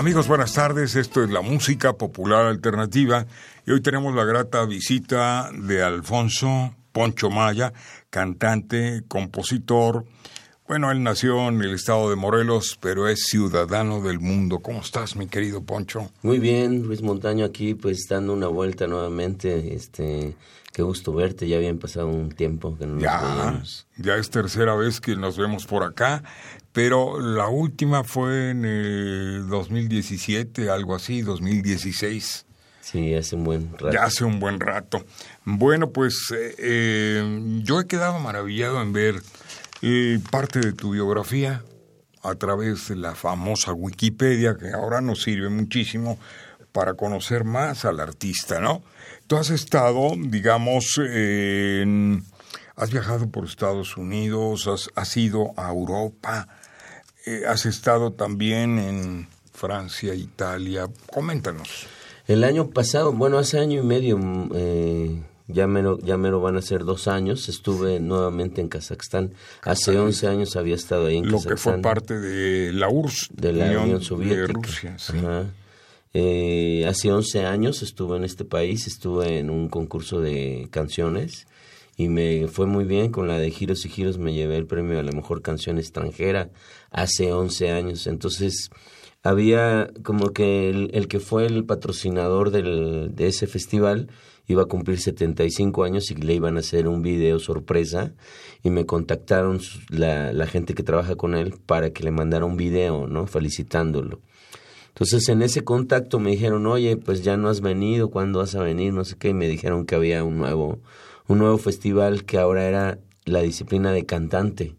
Amigos, buenas tardes. Esto es la música popular alternativa y hoy tenemos la grata visita de Alfonso Poncho Maya, cantante, compositor. Bueno, él nació en el estado de Morelos, pero es ciudadano del mundo. ¿Cómo estás, mi querido Poncho? Muy bien, Luis Montaño aquí, pues dando una vuelta nuevamente. Este, qué gusto verte. Ya habían pasado un tiempo que no nos ya, Ya es tercera vez que nos vemos por acá pero la última fue en el 2017, algo así, 2016. Sí, hace un buen rato. Ya hace un buen rato. Bueno, pues eh, eh, yo he quedado maravillado en ver eh, parte de tu biografía a través de la famosa Wikipedia, que ahora nos sirve muchísimo para conocer más al artista, ¿no? Tú has estado, digamos, en, has viajado por Estados Unidos, has, has ido a Europa, eh, has estado también en Francia, Italia. Coméntanos. El año pasado, bueno, hace año y medio, mm, eh, ya, me ya me lo van a ser dos años, estuve nuevamente en Kazajstán. Hace 11 años había estado ahí en Lo que fue parte de la URSS, de la Unión, Soviética. De Rusia, eh, hace 11 años estuve en este país, estuve en un concurso de canciones y me fue muy bien con la de Giros y Giros, me llevé el premio a la mejor canción extranjera hace 11 años. Entonces, había como que el, que fue el patrocinador del, de ese festival iba a cumplir 75 años y le iban a hacer un video sorpresa y me contactaron la, la gente que trabaja con él para que le mandara un video, ¿no? Felicitándolo. Entonces en ese contacto me dijeron, oye, pues ya no has venido, ¿cuándo vas a venir? No sé qué, y me dijeron que había un nuevo un nuevo festival que ahora era la disciplina de cantante.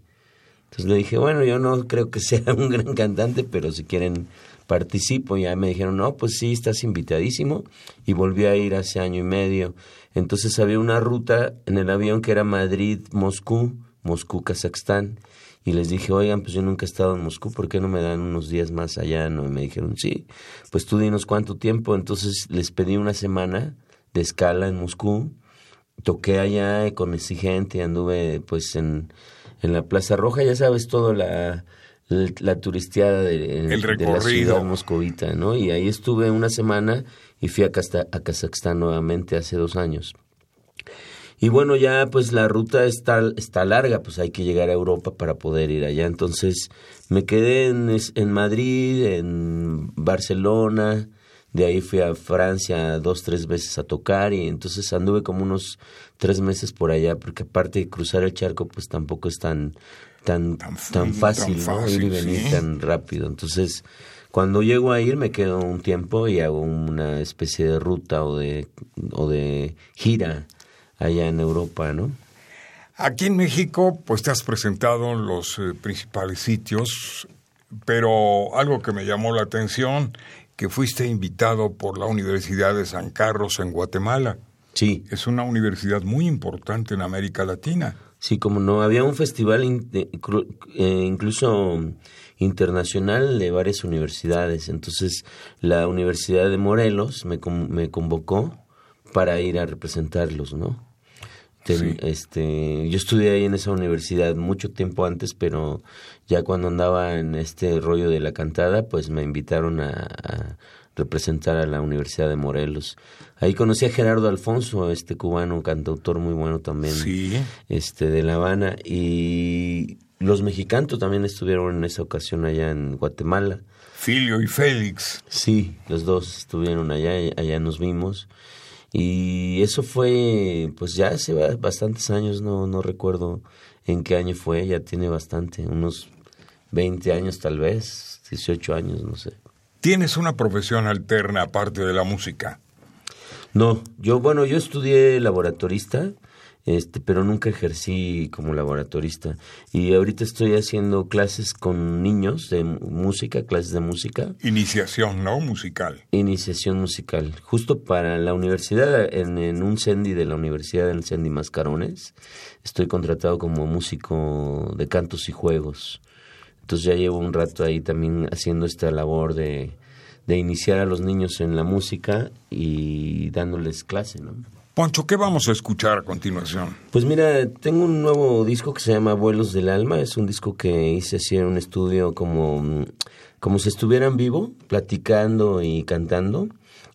Entonces le dije, bueno, yo no creo que sea un gran cantante, pero si quieren participo. Y ya me dijeron, no, pues sí, estás invitadísimo. Y volví a ir hace año y medio. Entonces había una ruta en el avión que era Madrid-Moscú, Moscú-Kazajstán. Y les dije, oigan, pues yo nunca he estado en Moscú, ¿por qué no me dan unos días más allá? No, y me dijeron, sí, pues tú dinos cuánto tiempo. Entonces les pedí una semana de escala en Moscú toqué allá con gente, anduve pues en, en la Plaza Roja, ya sabes, todo la, la, turisteada de, de, la ciudad moscovita, ¿no? Y ahí estuve una semana y fui a, a Kazajstán nuevamente hace dos años. Y bueno, ya pues la ruta está, está larga, pues hay que llegar a Europa para poder ir allá. Entonces me quedé en, en Madrid, en Barcelona, de ahí fui a Francia dos, tres veces a tocar y entonces anduve como unos tres meses por allá, porque aparte de cruzar el charco, pues tampoco es tan, tan, tan, fácil, ¿no? Ir y venir tan rápido. Entonces, cuando llego a ir me quedo un tiempo y hago una especie de ruta o de, o de gira allá en Europa, ¿no? Aquí en México, pues te has presentado en los eh, principales sitios, pero algo que me llamó la atención que fuiste invitado por la Universidad de San Carlos en Guatemala. Sí. Es una universidad muy importante en América Latina. Sí, como no, había un festival eh, incluso internacional de varias universidades. Entonces, la Universidad de Morelos me, me convocó para ir a representarlos, ¿no? Este, yo estudié ahí en esa universidad mucho tiempo antes, pero ya cuando andaba en este rollo de la cantada, pues me invitaron a, representar a la Universidad de Morelos. Ahí conocí a Gerardo Alfonso, este cubano, cantautor muy bueno también, este de La Habana, y los mexicanos también estuvieron en esa ocasión allá en Guatemala. Filio y Félix. Sí, los dos estuvieron allá, allá nos vimos. Y eso fue, pues ya hace bastantes años, no, no recuerdo en qué año fue, ya tiene bastante, unos 20 años tal vez, 18 años, no sé. ¿Tienes una profesión alterna aparte de la música? No, yo, bueno, yo estudié laboratorista, este, pero nunca ejercí como laboratorista. Y ahorita estoy haciendo clases con niños de música, clases de música. Iniciación, ¿no? Musical. Iniciación musical. Justo para la universidad, en, en un CENDI de la Universidad del CENDI Mascarones, estoy contratado como músico de cantos y juegos. Entonces ya llevo un rato ahí también haciendo esta labor de, de iniciar a los niños en la música y dándoles clase, ¿no? Poncho, ¿qué vamos a escuchar a continuación? Pues mira, tengo un nuevo disco que se llama Vuelos del Alma. Es un disco que hice así en un estudio como, como si estuvieran vivo, platicando y cantando.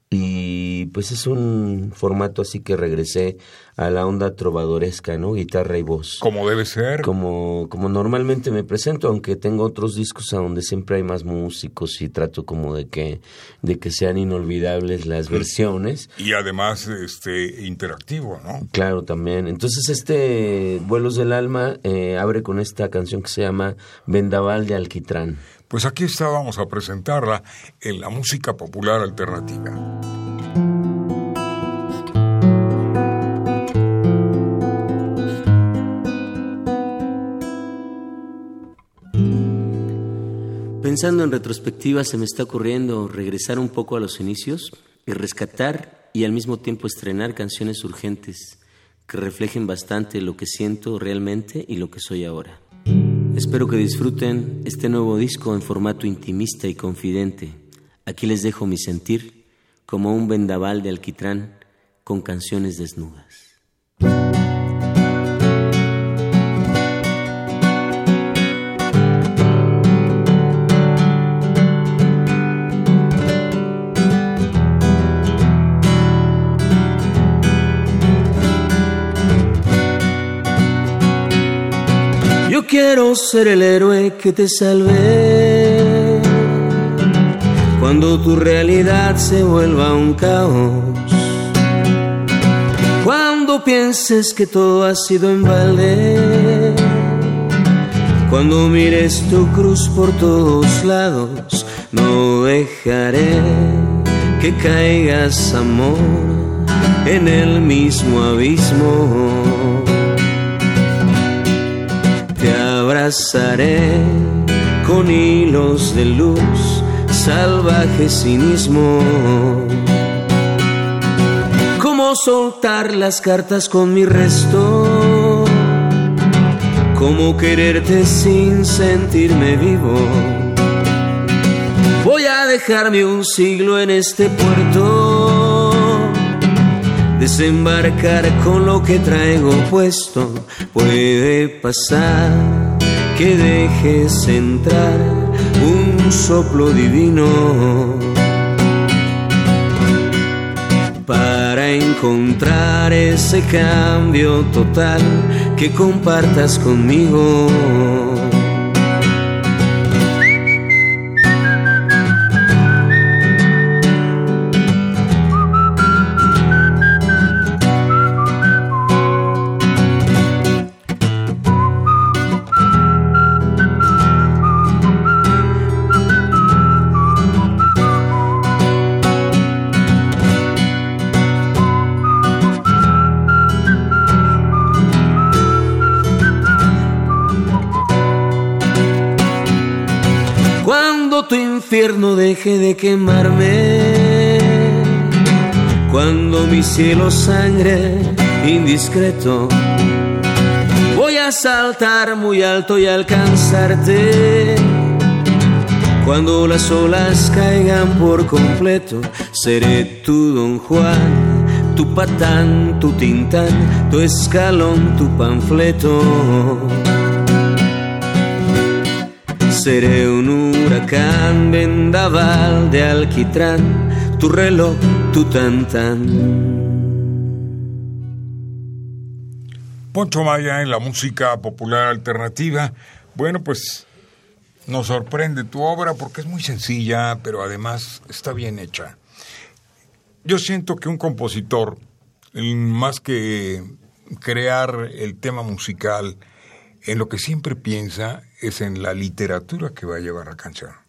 Y pues es un formato así que regresé a la onda trovadoresca, ¿no? Guitarra y voz. Como debe ser. Como, como normalmente me presento, aunque tengo otros discos a donde siempre hay más músicos y trato como de que, de que sean inolvidables las versiones. Y además este interactivo, ¿no? Claro, también. Entonces este Vuelos del Alma eh, abre con esta canción que se llama Vendaval de Alquitrán. Pues aquí está, vamos a presentarla en la música popular alternativa. Pensando en retrospectiva, se me está ocurriendo regresar un poco a los inicios y rescatar y al mismo tiempo estrenar canciones urgentes que reflejen bastante lo que siento realmente y lo que soy ahora. Espero que disfruten este nuevo disco en formato intimista y confidente. Aquí les dejo mi sentir como un vendaval de alquitrán con canciones desnudas. Quiero ser el héroe que te salve cuando tu realidad se vuelva un caos. Cuando pienses que todo ha sido en balde. Cuando mires tu cruz por todos lados, no dejaré que caigas amor en el mismo abismo abrazaré con hilos de luz, salvaje cinismo. ¿Cómo soltar las cartas con mi resto? ¿Cómo quererte sin sentirme vivo? Voy a dejarme un siglo en este puerto desembarcar con lo que traigo puesto. Puede pasar que dejes entrar un soplo divino para encontrar ese cambio total que compartas conmigo. Infierno deje de quemarme. Cuando mi cielo sangre indiscreto, voy a saltar muy alto y alcanzarte. Cuando las olas caigan por completo, seré tu don Juan, tu patán, tu tintán, tu escalón, tu panfleto. Seré un huracán, vendaval de alquitrán, tu reloj, tu tan Poncho Maya en la música popular alternativa. Bueno, pues nos sorprende tu obra porque es muy sencilla, pero además está bien hecha. Yo siento que un compositor, más que crear el tema musical, en lo que siempre piensa es en la literatura que va a llevar la canción.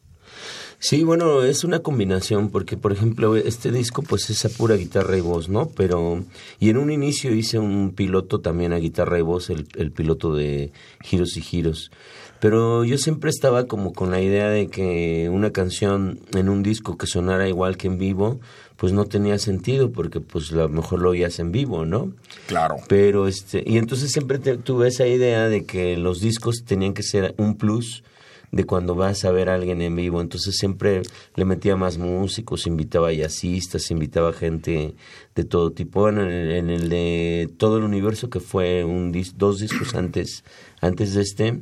Sí, bueno, es una combinación porque, por ejemplo, este disco pues es a pura guitarra y voz, ¿no? Pero, y en un inicio hice un piloto también a guitarra y voz, el, el piloto de Giros y Giros. Pero yo siempre estaba como con la idea de que una canción en un disco que sonara igual que en vivo, pues no tenía sentido porque pues a lo mejor lo oías en vivo, ¿no? Claro. Pero este, y entonces siempre tuve esa idea de que los discos tenían que ser un plus de cuando vas a ver a alguien en vivo. Entonces siempre le metía más músicos, invitaba jazzistas, invitaba gente de todo tipo. Bueno, en el, de todo el universo que fue un dos discos antes antes de este,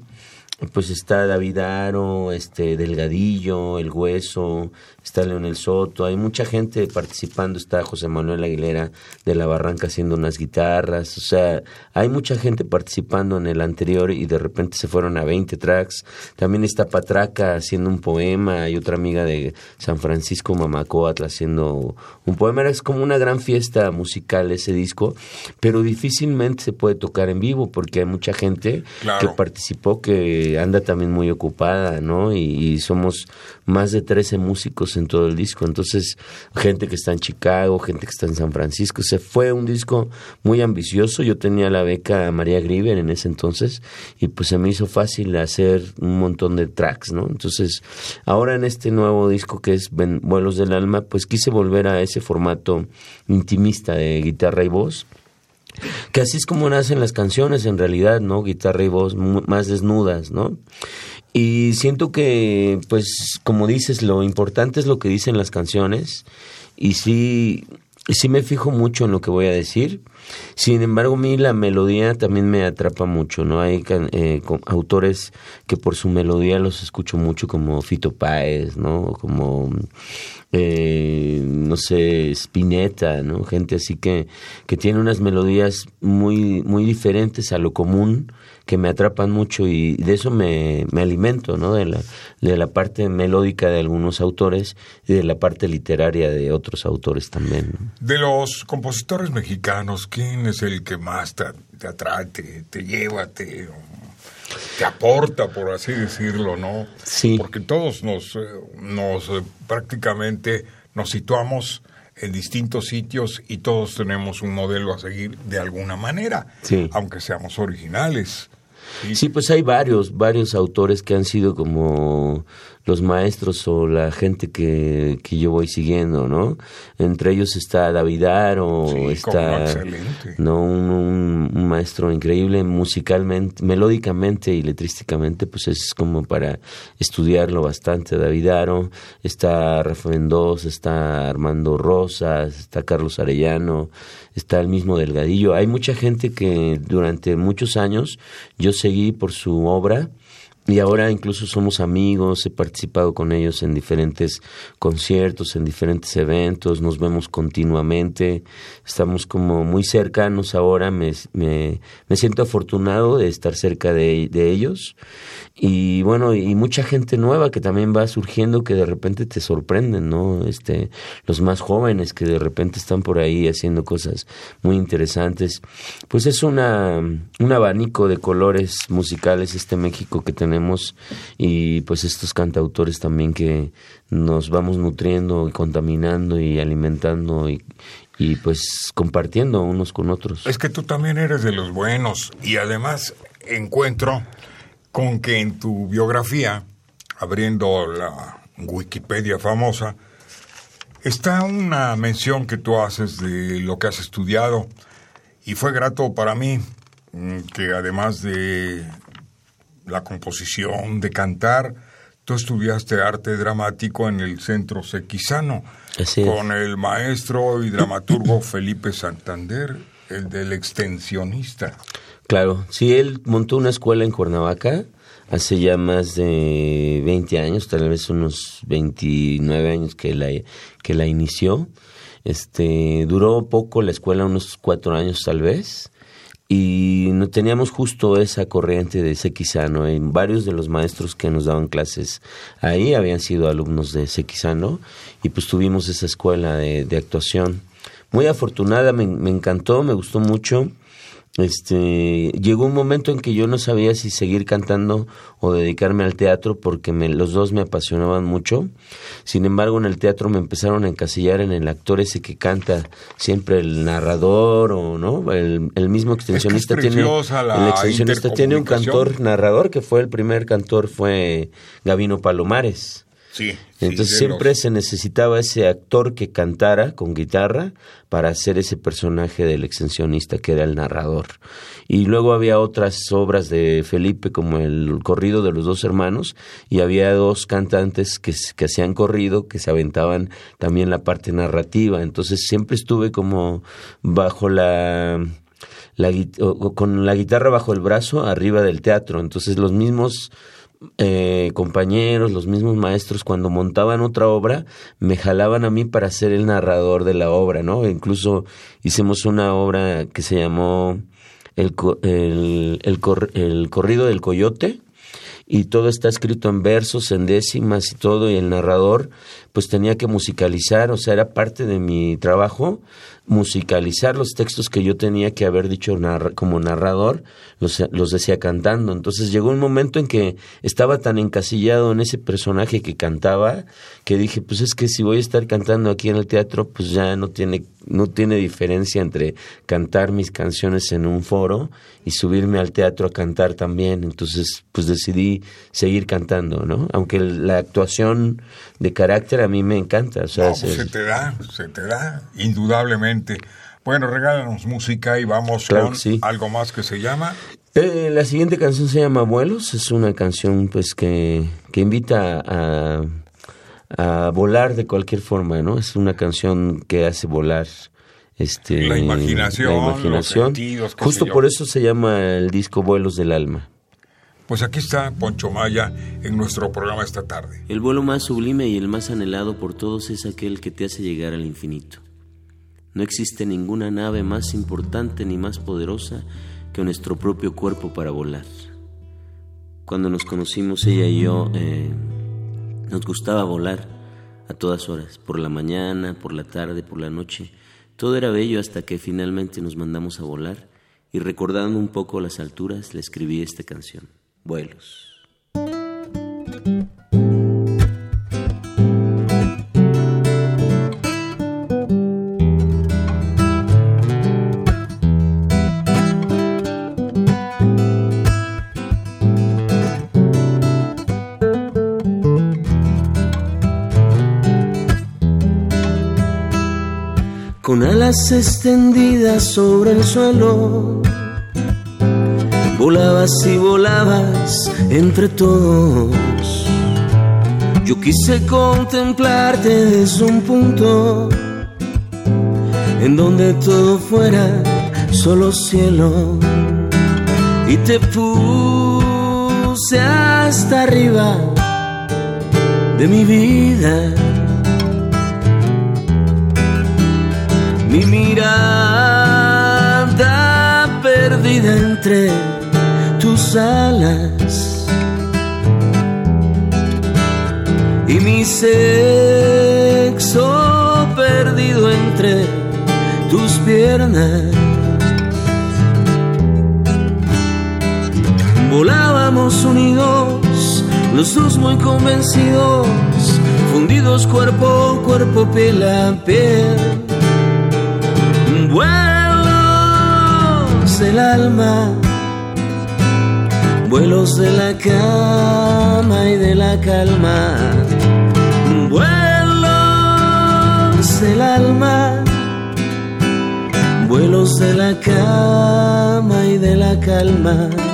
pues está David Aro, este Delgadillo, El Hueso, está Leonel Soto, hay mucha gente participando, está José Manuel Aguilera de la Barranca haciendo unas guitarras, o sea, hay mucha gente participando en el anterior y de repente se fueron a 20 tracks. También está Patraca haciendo un poema, hay otra amiga de San Francisco Mamacoatl haciendo un poema, es como una gran fiesta musical ese disco, pero difícilmente se puede tocar en vivo porque hay mucha gente que participó que anda también muy ocupada, ¿no? Y, somos más de 13 músicos en todo el disco. Entonces, gente que está en Chicago, gente que está en San Francisco. Se fue un disco muy ambicioso. Yo tenía la beca María Griver en ese entonces y pues se me hizo fácil hacer un montón de tracks, ¿no? Entonces, ahora en este nuevo disco que es Vuelos del Alma, pues quise volver a ese formato intimista de guitarra y voz que así es como nacen las canciones en realidad, ¿no? Guitarra y voz más desnudas, ¿no? Y siento que, pues, como dices, lo importante es lo que dicen las canciones. Y sí, sí me fijo mucho en lo que voy a decir. Sin embargo, a mí la melodía también me atrapa mucho, ¿no? Hay eh, autores que por su melodía los escucho mucho, como Fito Páez, ¿no? Como, eh, no sé, Spinetta, ¿no? Gente así que, que tiene unas melodías muy, muy diferentes a lo común que me atrapan mucho y de eso me, me alimento, ¿no? De la, de la parte melódica de algunos autores y de la parte literaria de otros autores también. De los compositores mexicanos, ¿quién es el que más te, atrae, te, lleva, te, te aporta, por así decirlo, ¿no? Sí. Porque todos nos, eh, nos eh, prácticamente nos situamos en distintos sitios y todos tenemos un modelo a seguir de alguna manera, sí. aunque seamos originales. Sí, pues hay varios, varios autores que han sido como los maestros o la gente que, que yo voy siguiendo, ¿no? Entre ellos está David Aro, está ¿no? Un, un, maestro increíble musicalmente, melódicamente y letrísticamente, pues es como para estudiarlo bastante. David Aro, está Rafa Mendoza, está Armando Rosas, está Carlos Arellano, está el mismo Delgadillo. Hay mucha gente que durante muchos años yo seguí por su obra y ahora incluso somos amigos, he participado con ellos en diferentes conciertos, en diferentes eventos, nos vemos continuamente, estamos como muy cercanos ahora, me, me, siento afortunado de estar cerca de, de ellos y bueno, y mucha gente nueva que también va surgiendo que de repente te sorprenden, ¿no? Este, los más jóvenes que de repente están por ahí haciendo cosas muy interesantes. Pues es una, un abanico de colores musicales este México que tenemos y pues estos cantautores también que nos vamos nutriendo y contaminando y alimentando y, y pues compartiendo unos con otros. Es que tú también eres de los buenos y además encuentro con que en tu biografía, abriendo la Wikipedia famosa, está una mención que tú haces de lo que has estudiado y fue grato para mí mm, que además de la composición, de cantar, tú estudiaste arte dramático en el Centro Sequizano con el maestro y dramaturgo Felipe Santander, el del extensionista. Claro, sí, él montó una escuela en Cuernavaca hace ya más de 20 años, tal vez unos 29 años que la, que la inició. Este, duró poco la escuela, unos cuatro años tal vez, y no teníamos justo esa corriente de Sequizano. En varios de los maestros que nos daban clases ahí habían sido alumnos de Sequizano, y pues tuvimos esa escuela de, actuación. Muy afortunada, me encantó, me gustó mucho este llegó un momento en que yo no sabía si seguir cantando o dedicarme al teatro porque me, los dos me apasionaban mucho. Sin embargo, en el teatro me empezaron a encasillar en el actor ese que canta siempre el narrador o no, el, mismo extensionista tiene el extensionista tiene un cantor narrador que fue el primer cantor fue Gavino Palomares. Entonces siempre se necesitaba ese actor que cantara con guitarra para hacer ese personaje del extensionista que era el narrador. Y luego había otras obras de Felipe como el corrido de los dos hermanos y había dos cantantes que, que hacían corrido que se aventaban también la parte narrativa. Entonces siempre estuve como bajo la... La, con la guitarra bajo el brazo arriba del teatro. Entonces los mismos eh, compañeros, los mismos maestros, cuando montaban otra obra, me jalaban a mí para ser el narrador de la obra, ¿no? Incluso hicimos una obra que se llamó El, el, el Corrido del Coyote, y todo está escrito en versos, en décimas y todo, y el narrador pues tenía que musicalizar, o sea, era parte de mi trabajo musicalizar los textos que yo tenía que haber dicho como narrador, los, los decía cantando. Entonces llegó un momento en que estaba tan encasillado en ese personaje que cantaba que dije, pues es que si voy a estar cantando aquí en el teatro, pues ya no tiene, no tiene diferencia entre cantar mis canciones en un foro y subirme al teatro a cantar también. Entonces, pues decidí seguir cantando, ¿no? Aunque la actuación de carácter a mí me encanta. O sea, se, se te da, se te da, indudablemente. Bueno, regálanos música y vamos con algo más que se llama. Eh, la siguiente canción se llama Abuelos, es una canción pues que, que invita a, a, volar de cualquier forma, ¿no? Es una canción que hace volar este, la imaginación, la imaginación. Justo por eso se llama el disco Vuelos del Alma. Pues aquí está Poncho Maya en nuestro programa esta tarde. El vuelo más sublime y el más anhelado por todos es aquel que te hace llegar al infinito. No existe ninguna nave más importante ni más poderosa que nuestro propio cuerpo para volar. Cuando nos conocimos ella y yo, eh, nos gustaba volar a todas horas, por la mañana, por la tarde, por la noche. Todo era bello hasta que finalmente nos mandamos a volar y recordando un poco las alturas le escribí esta canción vuelos. Con alas extendidas sobre el suelo Volabas y volabas entre todos. Yo quise contemplarte desde un punto en donde todo fuera solo cielo. Y te puse hasta arriba de mi vida. Mi mirada perdida entre tus alas y mi sexo perdido entre tus piernas. Volábamos unidos, los dos muy convencidos, fundidos cuerpo, cuerpo, piel a piel. Vuelos el alma vuelos de la cama y de la calma, vuelos del alma, vuelos de la cama y de la calma.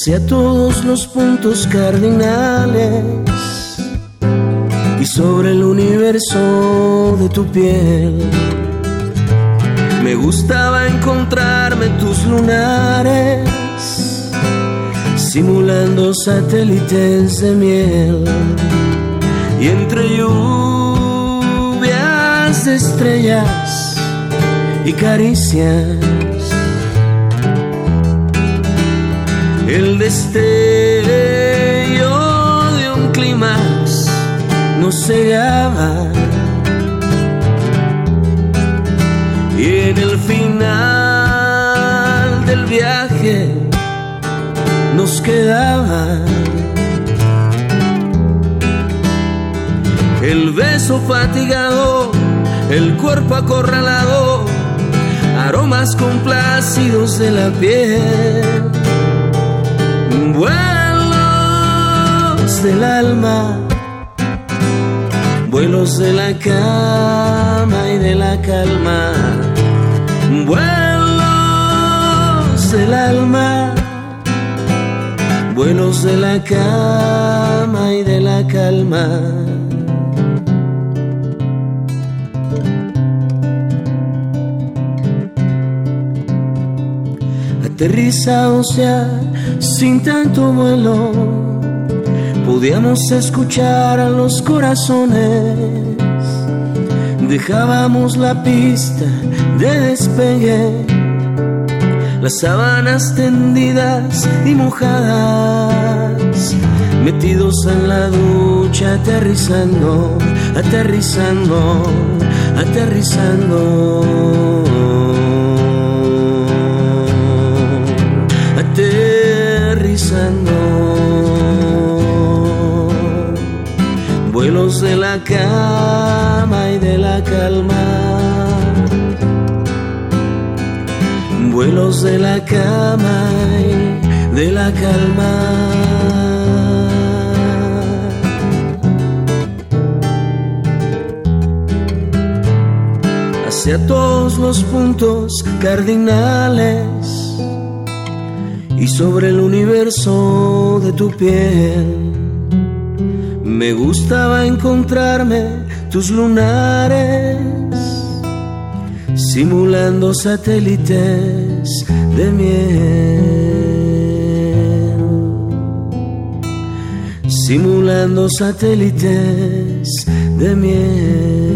Hacia todos los puntos cardinales y sobre el universo de tu piel. Me gustaba encontrarme tus lunares, simulando satélites de miel y entre lluvia de estrellas y caricias. Destello de un clímax nos cegaba. Y en el final del viaje nos quedaba el beso fatigado, el cuerpo acorralado, aromas complacidos de la piel, vuelos del alma, vuelos de la cama y de la calma, vuelos del alma vuelos de la cama y de la calma. Aterrizados ya sin tanto vuelo, podíamos escuchar a los corazones, dejábamos la pista de despegue, las sábanas tendidas y mojadas, metidos en la ducha, aterrizando, aterrizando, aterrizando. Vuelos de la cama y de la calma. Vuelos de la cama y de la calma. hacia todos los puntos cardinales y sobre el universo de tu piel. Me gustaba encontrarme tus lunares, simulando satélites de miel, simulando satélites de miel.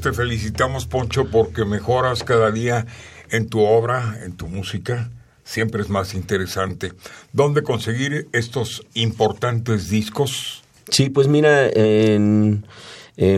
Te felicitamos, Poncho, porque mejoras cada día en tu obra, en tu música. Siempre es más interesante. ¿Dónde conseguir estos importantes discos? Sí, pues mira, en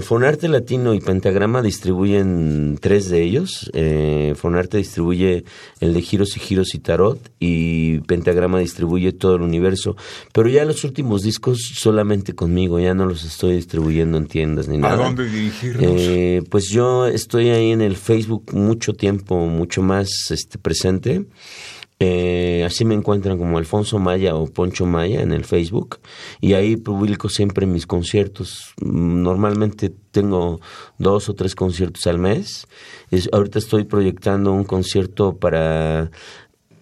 Fonarte Latino y Pentagrama distribuyen tres de ellos. Eh, Fonarte distribuye el de Giros y Giros y Tarot y Pentagrama distribuye todo el universo. Pero ya los últimos discos solamente conmigo, ya no los estoy distribuyendo en tiendas ni nada. ¿A dónde dirigirlos? Eh, pues yo estoy ahí en el Facebook mucho tiempo, mucho más este, presente. Eh, así me encuentran como Alfonso Maya o Poncho Maya en el Facebook y ahí publico siempre mis conciertos. Mm, normalmente tengo dos o tres conciertos al mes. ahorita estoy proyectando un concierto para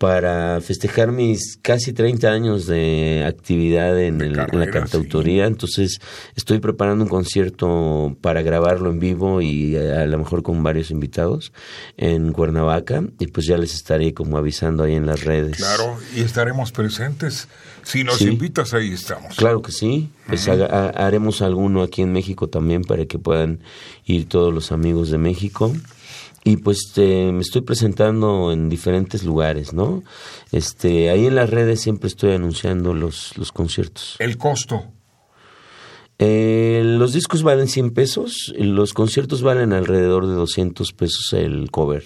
para festejar mis casi 30 años de actividad en, la cantautoría. Entonces estoy preparando un concierto para grabarlo en vivo y a, lo mejor con varios invitados en Cuernavaca y pues ya les estaré como avisando ahí en las redes. Claro, y estaremos presentes. Si nos invitas, ahí estamos. Claro que sí. Pues haremos alguno aquí en México también para que puedan ir todos los amigos de México y pues me estoy presentando en diferentes lugares, ¿no? Este, ahí en las redes siempre estoy anunciando los, los conciertos. ¿El costo? Eh, los discos valen 100 pesos, los conciertos valen alrededor de 200 pesos el cover,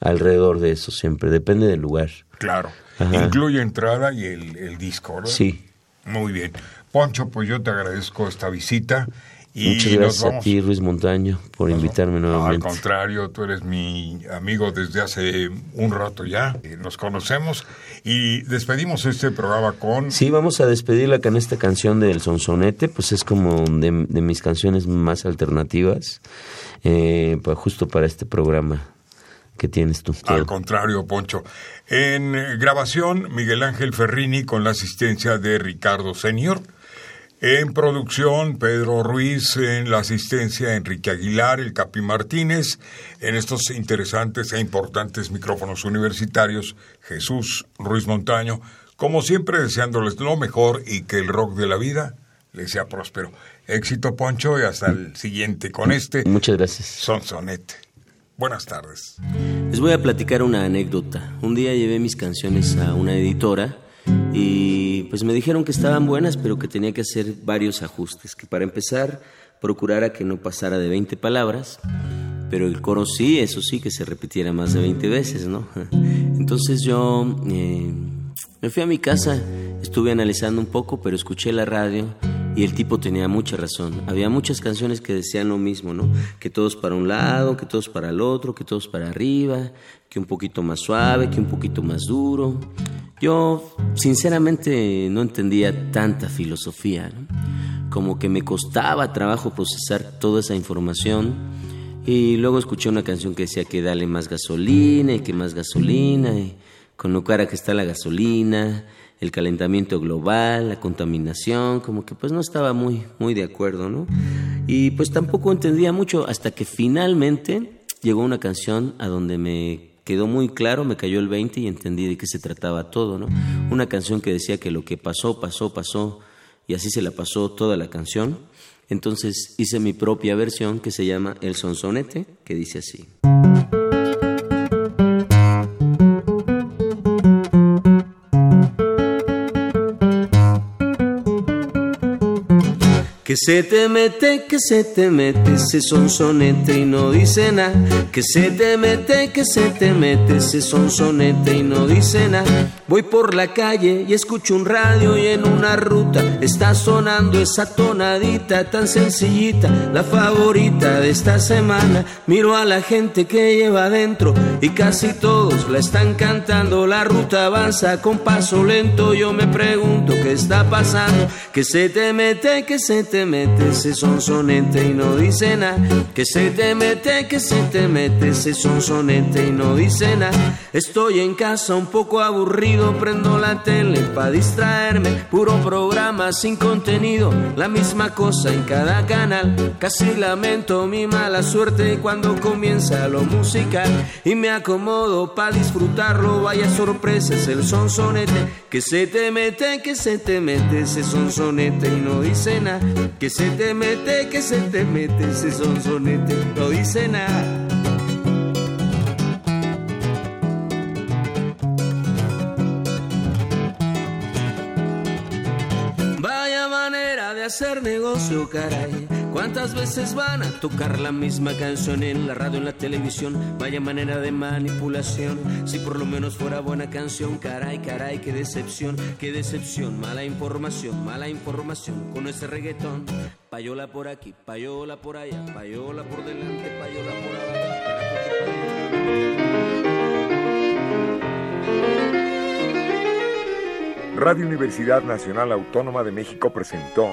alrededor de eso siempre, depende del lugar. Claro, incluye entrada y el, el disco, ¿verdad? Sí. Muy bien. Poncho, pues yo te agradezco esta visita Muchas gracias a ti, Luis Montaño, por invitarme nuevamente. Al contrario, tú eres mi amigo desde hace un rato ya. Nos conocemos y despedimos este programa con... Sí, vamos a despedirla con esta canción del Sonsonete, pues es como de, mis canciones más alternativas, eh, pues justo para este programa que tienes tú. Al contrario, Poncho. En grabación, Miguel Ángel Ferrini con la asistencia de Ricardo Senior. En producción, Pedro Ruiz, en la asistencia, Enrique Aguilar, el Capi Martínez, en estos interesantes e importantes micrófonos universitarios, Jesús Ruiz Montaño, como siempre deseándoles lo mejor y que el rock de la vida les sea próspero. Éxito, Poncho, y hasta el siguiente con este. Muchas gracias. Sonsonete. Buenas tardes. Les voy a platicar una anécdota. Un día llevé mis canciones a una editora y pues me dijeron que estaban buenas, pero que tenía que hacer varios ajustes, que para empezar procurara que no pasara de 20 palabras, pero el coro sí, eso sí, que se repitiera más de 20 veces, ¿no? Entonces yo eh, me fui a mi casa, estuve analizando un poco, pero escuché la radio y el tipo tenía mucha razón. Había muchas canciones que decían lo mismo, ¿no? Que todos para un lado, que todos para el otro, que todos para arriba, que un poquito más suave, que un poquito más duro. Yo sinceramente no entendía tanta filosofía, como que me costaba trabajo procesar toda esa información. Y luego escuché una canción que decía que dale más gasolina y que más gasolina, y con lo cara que está la gasolina, el calentamiento global, la contaminación, como que pues no estaba muy, muy de acuerdo, ¿no? Y pues tampoco entendía mucho hasta que finalmente llegó una canción a donde me quedó muy claro, me cayó el 20 y entendí de qué se trataba todo, ¿no? Una canción que decía que lo que pasó, pasó, pasó, y así se la pasó toda la canción. Entonces hice mi propia versión que se llama El Sonsonete, que dice así. Que se te mete, que se te mete ese sonsonete y no dice nada. Que se te mete, que se te mete ese sonsonete y no dice nada. Voy por la calle y escucho un radio y en una ruta está sonando esa tonadita tan sencillita, la favorita de esta semana. Miro a la gente que lleva adentro y casi todos la están cantando. La ruta avanza con paso lento. Yo me pregunto qué está pasando. Que se te mete, que se te mete ese sonsonete y no dice nada. Que se te mete, que se te mete ese sonsonete y no dice nada. Estoy en casa un poco aburrido, prendo la tele para distraerme. Puro programa sin contenido, la misma cosa en cada canal. Casi lamento mi mala suerte cuando comienza lo musical y me acomodo para disfrutarlo. Vaya sorpresas el sonsonete que se te mete, que se te mete ese sonsonete y no dice nada. Que se te mete, que se te mete ese sonsonete, no dice nada. Hacer negocio, caray. ¿Cuántas veces van a tocar la misma canción en la radio, en la televisión? Vaya manera de manipulación. Si por lo menos fuera buena canción, caray, caray, qué decepción, qué decepción. Mala información, mala información con ese reggaetón. Payola por aquí, payola por allá, payola por delante, payola por abajo. Radio Universidad Nacional Autónoma de México presentó